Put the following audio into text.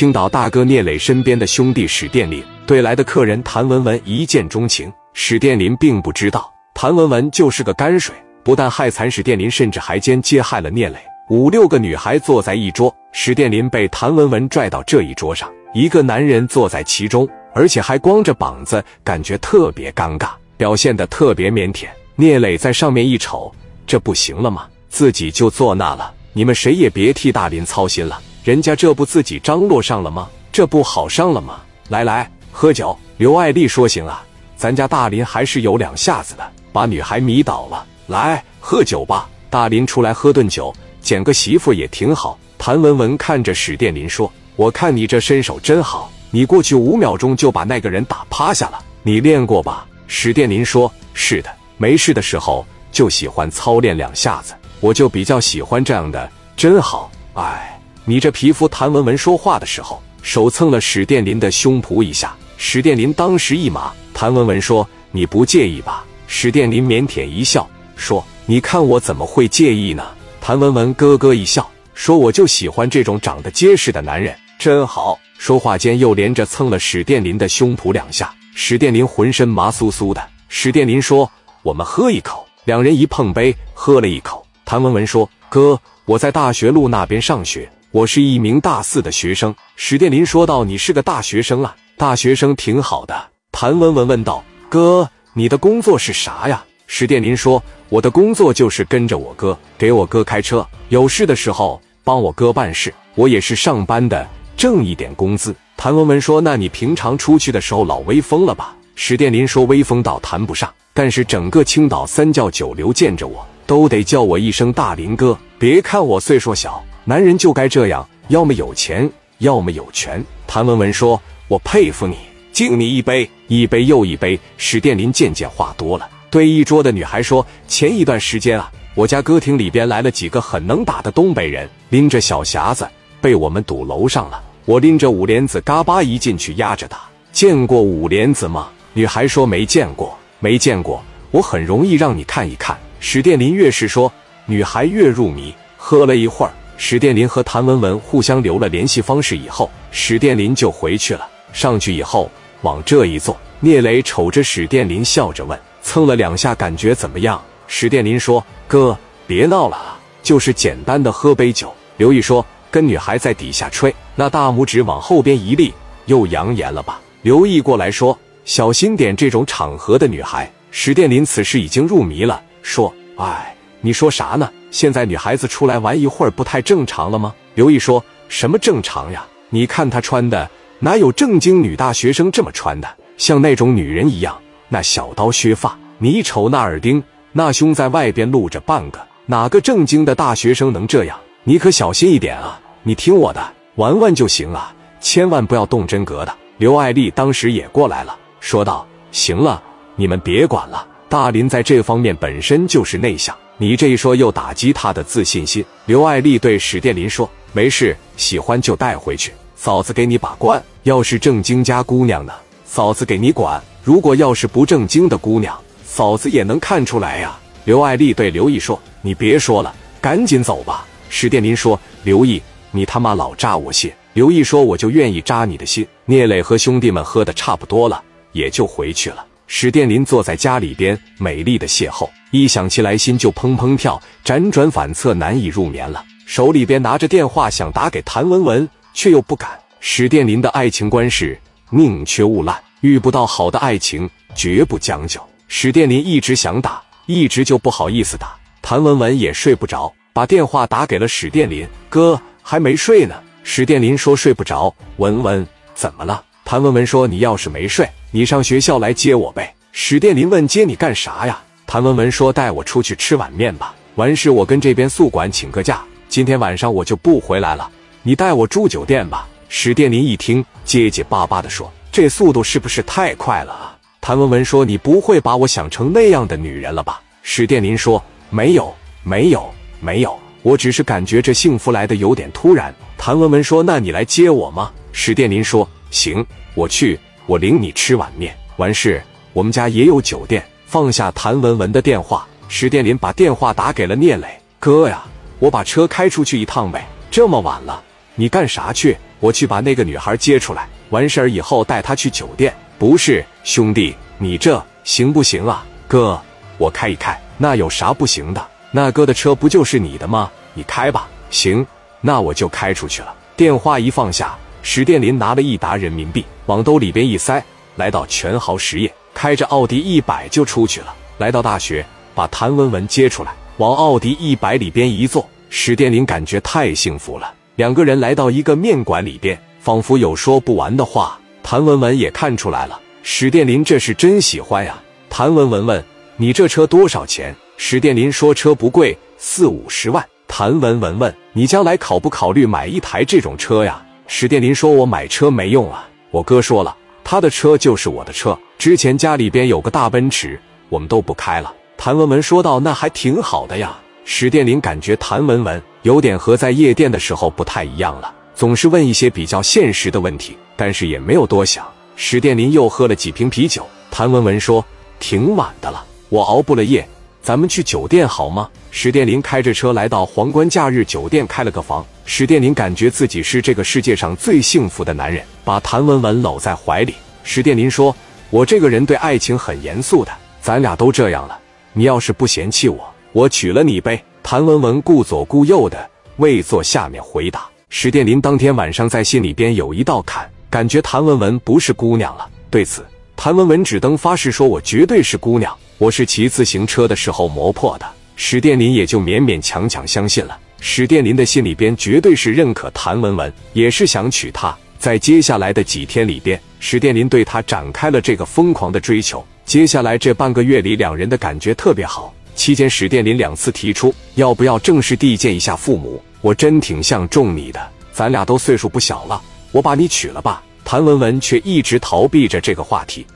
青岛大哥聂磊身边的兄弟史殿林对来的客人谭文文一见钟情。史殿林并不知道。谭文文就是个泔水，不但害惨史殿林，甚至还间接害了聂磊。五六个女孩坐在一桌，史殿林被谭文文拽到这一桌上，一个男人坐在其中，而且还光着膀子，感觉特别尴尬，表现得特别腼腆。聂磊在上。面一瞅，这不行了吗？自己就坐那了，你们谁也别替大林操心了。人家这不自己张罗上了吗？这不好上了吗？来来，喝酒。刘爱丽说：“行啊，咱家大林还是有两下子的，把女孩迷倒了。来喝酒吧。”大林出来喝顿酒，捡个媳妇也挺好。谭文文看着史殿林说：“我看你这身手真好，你过去五秒钟就把那个人打趴下了，你练过吧？”史殿林说：“是的，没事的时候就喜欢操练两下子，我就比较喜欢这样的，真好。”哎。你这皮肤，谭文文说话的时候，手蹭了史殿林的胸脯一下，史殿林当时一麻。谭文文说：“你不介意吧？”史殿林腼腆一笑，说：“你看我怎么会介意呢？”谭文文咯咯一笑，说：“我就喜欢这种长得结实的男人，真好。”说话间又连着蹭了史殿林的胸脯两下，史殿林浑身麻酥酥的。史殿林说：“我们喝一口。”两人一碰杯，喝了一口。谭文文说：“哥，我在大学路那边上学。”我是一名大四的学生，史殿林说道：“你是个大学生啊，大学生挺好的。”谭文文问道：“哥，你的工作是啥呀？”史殿林说：“我的工作就是跟着我哥，给我哥开车，有事的时候帮我哥办事。我也是上班的，挣一点工资。”谭文文说：“那你平常出去的时候老威风了吧？”史殿林说：“威风倒谈不上，但是整个青岛三教九流见着我都得叫我一声大林哥。别看我岁数小。”男人就该这样，要么有钱，要么有权。谭文文说：“我佩服你，敬你一杯，一杯又一杯。”史殿林渐渐话多了，对一桌的女孩说：“前一段时间啊，我家歌厅里边来了几个很能打的东北人，拎着小匣子，被我们堵楼上了。我拎着五莲子，嘎巴一进去压着打。见过五莲子吗？”女孩说：“没见过，没见过。我很容易让你看一看。”史殿林越是说，女孩越入迷。喝了一会儿。史殿林和谭文文互相留了联系方式以后，史殿林就回去了。上去以后往这一坐，聂磊瞅着史殿林，笑着问：“蹭了两下，感觉怎么样？”史殿林说：“哥，别闹了啊，就是简单的喝杯酒。”刘毅说：“跟女孩在底下吹，那大拇指往后边一立，又扬言了吧？”刘毅过来说：“小心点，这种场合的女孩。”史殿林此时已经入迷了，说：“哎，你说啥呢？”现在女孩子出来玩一会儿不太正常了吗？刘毅说什么正常呀？你看她穿的，哪有正经女大学生这么穿的？像那种女人一样，那小刀削发，你瞅那耳钉，那胸在外边露着半个，哪个正经的大学生能这样？你可小心一点啊！你听我的，玩玩就行啊，千万不要动真格的。刘爱丽当时也过来了，说道：“行了，你们别管了。大林在这方面本身就是内向。”你这一说又打击他的自信心。刘爱丽对史殿林说：“没事，喜欢就带回去，嫂子给你把关。要是正经家姑娘呢，嫂子给你管；如果要是不正经的姑娘，嫂子也能看出来呀。”刘爱丽对刘毅说：“你别说了，赶紧走吧。”史殿林说：“刘毅，你他妈老扎我心。”刘毅说：“我就愿意扎你的心。”聂磊和兄弟们喝的差不多了，也就回去了。史殿林坐在家里边，美丽的邂逅。一想起来，心就砰砰跳，辗转反侧，难以入眠了。手里边拿着电话，想打给谭文文，却又不敢。史殿林的爱情观是宁缺毋滥，遇不到好的爱情，绝不将就。史殿林一直想打，一直就不好意思打。谭文文也睡不着，把电话打给了史殿林：“哥，还没睡呢。”史殿林说：“睡不着。”文文怎么了？谭文文说：“你要是没睡，你上学校来接我呗。”史殿林问：“接你干啥呀？”谭文文说：“带我出去吃碗面吧，完事我跟这边宿管请个假，今天晚上我就不回来了。你带我住酒店吧。”史殿林一听，结结巴巴的说：“这速度是不是太快了啊？”谭文文说：“你不会把我想成那样的女人了吧？”史殿林说：“没有，没有，没有，我只是感觉这幸福来的有点突然。”谭文文说：“那你来接我吗？”史殿林说：“行，我去，我领你吃碗面。完事，我们家也有酒店。”放下谭文文的电话，史殿林把电话打给了聂磊：“哥呀，我把车开出去一趟呗。这么晚了，你干啥去？”我去把那个女孩接出来，完事儿以后带她去酒店。不是，兄弟，你这行不行啊？哥，我开一开，那有啥不行的？那哥的车不就是你的吗？你开吧。行，那我就开出去了。电话一放下，史殿林拿了一沓人民币往兜里边一塞，来到全豪实业，开着奥迪一百就出去了。来到大学，把谭文文接出来，往奥迪一百里边一坐，史殿林感觉太幸福了。两个人来到一个面馆里边，仿佛有说不完的话。谭文文也看出来了，史殿林这是真喜欢呀。谭文文问：“你这车多少钱？”史殿林说：“车不贵，四五十万。”谭文文问：“你将来考不考虑买一台这种车呀？”史殿林说：“我买车没用啊，我哥说了，他的车就是我的车。之前家里边有个大奔驰，我们都不开了。”谭文文说道：“那还挺好的呀。”史殿林感觉谭文文有点和在夜店的时候不太一样了，总是问一些比较现实的问题，但是也没有多想。史殿林又喝了几瓶啤酒。谭文文说：“挺晚的了，我熬不了夜。”咱们去酒店好吗？史殿林开着车来到皇冠假日酒店，开了个房。史殿林感觉自己是这个世界上最幸福的男人，把谭文文搂在怀里。史殿林说：“我这个人对爱情很严肃的，咱俩都这样了，你要是不嫌弃我，我娶了你呗。”谭文文顾左顾右的未坐下面回答。史殿林当天晚上在心里边有一道坎，感觉谭文文不是姑娘了。对此，谭文文只登发誓说：“我绝对是姑娘。”我是骑自行车的时候磨破的，史殿林也就勉勉强强相信了。史殿林的心里边绝对是认可谭文文，也是想娶她。在接下来的几天里边，史殿林对她展开了这个疯狂的追求。接下来这半个月里，两人的感觉特别好。期间，史殿林两次提出要不要正式地见一下父母。我真挺相中你的，咱俩都岁数不小了，我把你娶了吧。谭文文却一直逃避着这个话题。